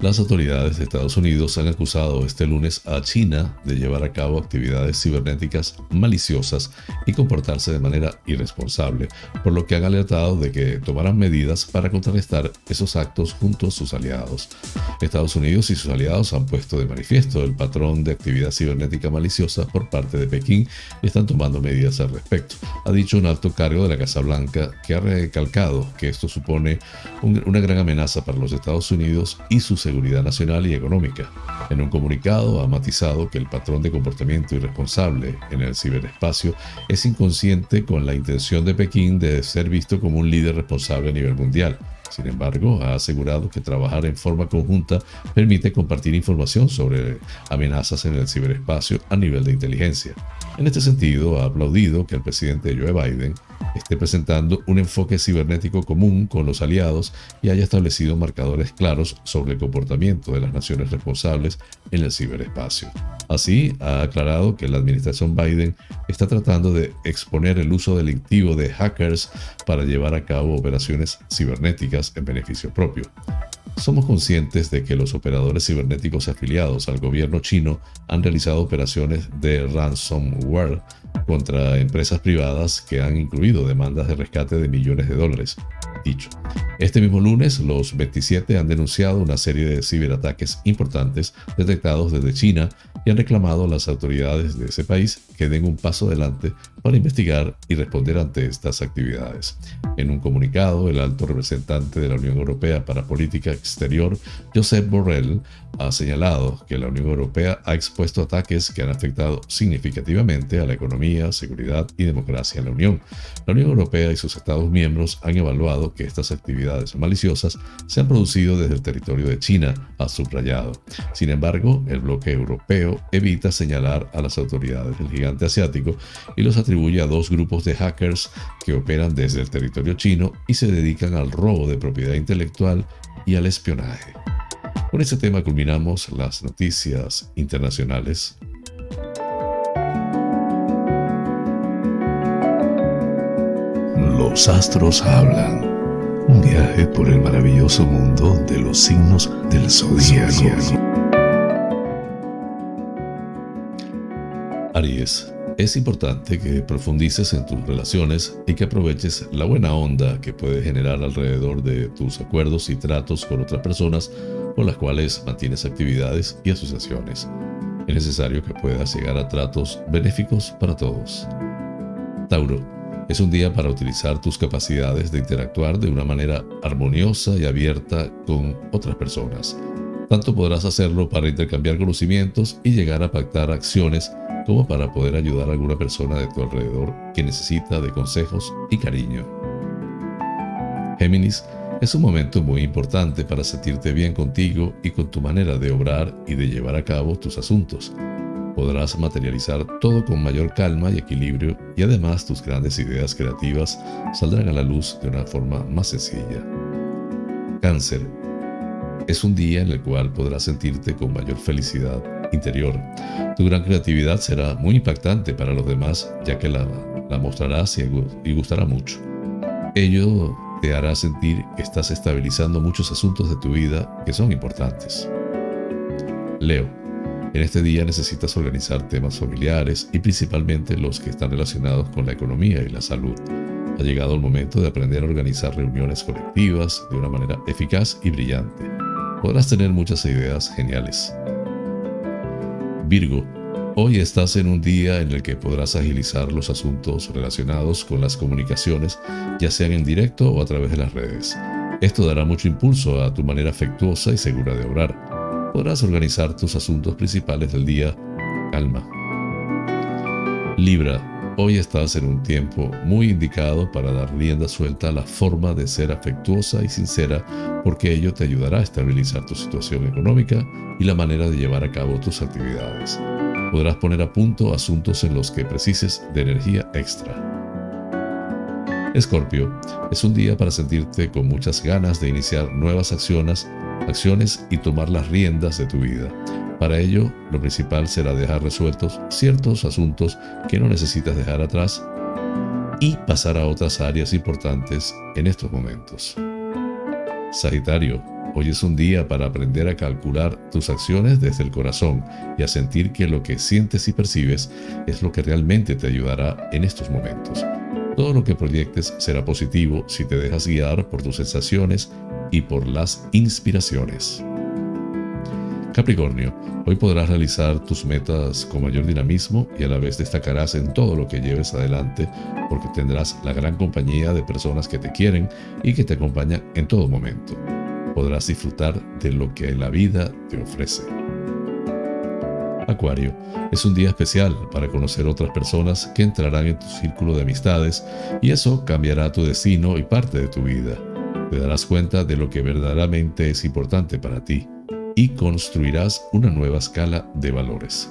Las autoridades de Estados Unidos han acusado este lunes a China de llevar a cabo actividades cibernéticas maliciosas y comportarse de manera irresponsable, por lo que han alertado de que tomarán medidas para contrarrestar esos actos junto a sus aliados. Estados Unidos y sus aliados han puesto de manifiesto el patrón de actividad cibernética maliciosa por parte de Pekín y están tomando medidas al respecto, ha dicho un alto cargo de la Casa Blanca que ha recalcado que esto supone una gran amenaza para los Estados Unidos y sus seguridad nacional y económica. En un comunicado ha matizado que el patrón de comportamiento irresponsable en el ciberespacio es inconsciente con la intención de Pekín de ser visto como un líder responsable a nivel mundial. Sin embargo, ha asegurado que trabajar en forma conjunta permite compartir información sobre amenazas en el ciberespacio a nivel de inteligencia. En este sentido, ha aplaudido que el presidente Joe Biden esté presentando un enfoque cibernético común con los aliados y haya establecido marcadores claros sobre el comportamiento de las naciones responsables en el ciberespacio. Así, ha aclarado que la administración Biden está tratando de exponer el uso delictivo de hackers para llevar a cabo operaciones cibernéticas en beneficio propio. Somos conscientes de que los operadores cibernéticos afiliados al gobierno chino han realizado operaciones de ransomware contra empresas privadas que han incluido demandas de rescate de millones de dólares. Dicho. Este mismo lunes, los 27 han denunciado una serie de ciberataques importantes detectados desde China y han reclamado a las autoridades de ese país que den un paso adelante para investigar y responder ante estas actividades. En un comunicado, el alto representante de la Unión Europea para Política Exterior, Josep Borrell, ha señalado que la Unión Europea ha expuesto ataques que han afectado significativamente a la economía, seguridad y democracia en la Unión. La Unión Europea y sus Estados miembros han evaluado que estas actividades maliciosas se han producido desde el territorio de China, ha subrayado. Sin embargo, el bloque europeo evita señalar a las autoridades del gigante asiático y los atribuye a dos grupos de hackers que operan desde el territorio chino y se dedican al robo de propiedad intelectual y al espionaje. Con este tema culminamos las noticias internacionales. Los astros hablan. Un viaje por el maravilloso mundo de los signos del zodíaco. Aries. Es importante que profundices en tus relaciones y que aproveches la buena onda que puede generar alrededor de tus acuerdos y tratos con otras personas con las cuales mantienes actividades y asociaciones. Es necesario que puedas llegar a tratos benéficos para todos. Tauro, es un día para utilizar tus capacidades de interactuar de una manera armoniosa y abierta con otras personas. Tanto podrás hacerlo para intercambiar conocimientos y llegar a pactar acciones como para poder ayudar a alguna persona de tu alrededor que necesita de consejos y cariño. Géminis, es un momento muy importante para sentirte bien contigo y con tu manera de obrar y de llevar a cabo tus asuntos. Podrás materializar todo con mayor calma y equilibrio y además tus grandes ideas creativas saldrán a la luz de una forma más sencilla. Cáncer. Es un día en el cual podrás sentirte con mayor felicidad interior. Tu gran creatividad será muy impactante para los demás, ya que la, mostrarás y, gustará mucho. Ello te hará sentir que estás estabilizando muchos asuntos de tu vida que son importantes. Leo, en este día necesitas organizar temas familiares y principalmente los que están relacionados con la economía y la salud. Ha llegado el momento de aprender a organizar reuniones colectivas de una manera eficaz y brillante. Podrás tener muchas ideas geniales. Virgo, hoy estás en un día en el que podrás agilizar los asuntos relacionados con las comunicaciones, ya sean en directo o a través de las redes. Esto dará mucho impulso a tu manera afectuosa y segura de obrar. Podrás organizar tus asuntos principales del día. Calma. Libra, Hoy estás en un tiempo muy indicado para dar rienda suelta a la forma de ser afectuosa y sincera porque ello te ayudará a estabilizar tu situación económica y la manera de llevar a cabo tus actividades. Podrás poner a punto asuntos en los que precises de energía extra. Escorpio, es un día para sentirte con muchas ganas de iniciar nuevas acciones, y tomar las riendas de tu vida. Para ello, lo principal será dejar resueltos ciertos asuntos que no necesitas dejar atrás y pasar a otras áreas importantes en estos momentos. Sagitario, hoy es un día para aprender a calcular tus acciones desde el corazón y a sentir que lo que sientes y percibes es lo que realmente te ayudará en estos momentos. Todo lo que proyectes será positivo si te dejas guiar por tus sensaciones y por las inspiraciones. Capricornio, hoy podrás realizar tus metas con mayor dinamismo y a la vez destacarás en todo lo que lleves adelante porque tendrás la gran compañía de personas que te quieren y que te acompañan en todo momento. Podrás disfrutar de lo que la vida te ofrece. Acuario, es un día especial para conocer otras personas que entrarán en tu círculo de amistades y eso cambiará tu destino y parte de tu vida. Te darás cuenta de lo que verdaderamente es importante para ti y construirás una nueva escala de valores.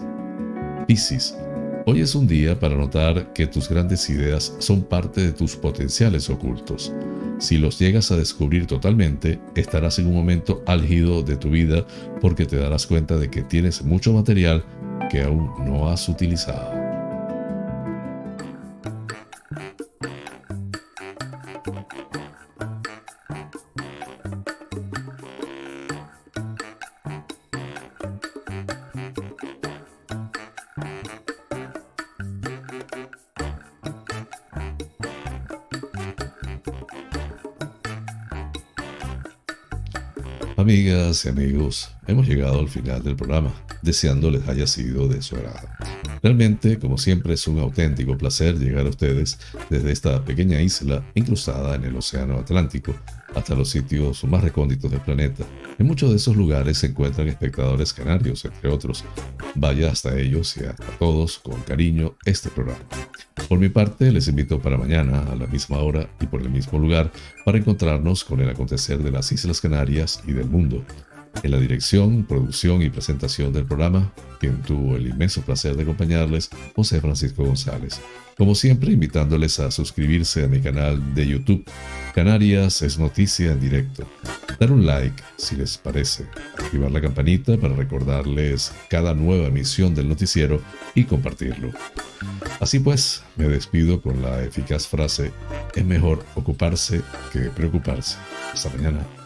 Piscis, hoy es un día para notar que tus grandes ideas son parte de tus potenciales ocultos. Si los llegas a descubrir totalmente, estarás en un momento álgido de tu vida porque te darás cuenta de que tienes mucho material que aún no has utilizado. Y amigos, hemos llegado al final del programa, deseando les haya sido de su agrado. Realmente, como siempre, es un auténtico placer llegar a ustedes desde esta pequeña isla incrustada en el Océano Atlántico hasta los sitios más recónditos del planeta. En muchos de esos lugares se encuentran espectadores canarios, entre otros. Vaya hasta ellos y hasta todos con cariño este programa. Por mi parte, les invito para mañana a la misma hora y por el mismo lugar para encontrarnos con el acontecer de las Islas Canarias y del mundo. En la dirección, producción y presentación del programa, quien tuvo el inmenso placer de acompañarles, José Francisco González. Como siempre, invitándoles a suscribirse a mi canal de YouTube, Canarias es noticia en directo. Dar un like si les parece, activar la campanita para recordarles cada nueva emisión del noticiero y compartirlo. Así pues, me despido con la eficaz frase, es mejor ocuparse que preocuparse. Hasta mañana.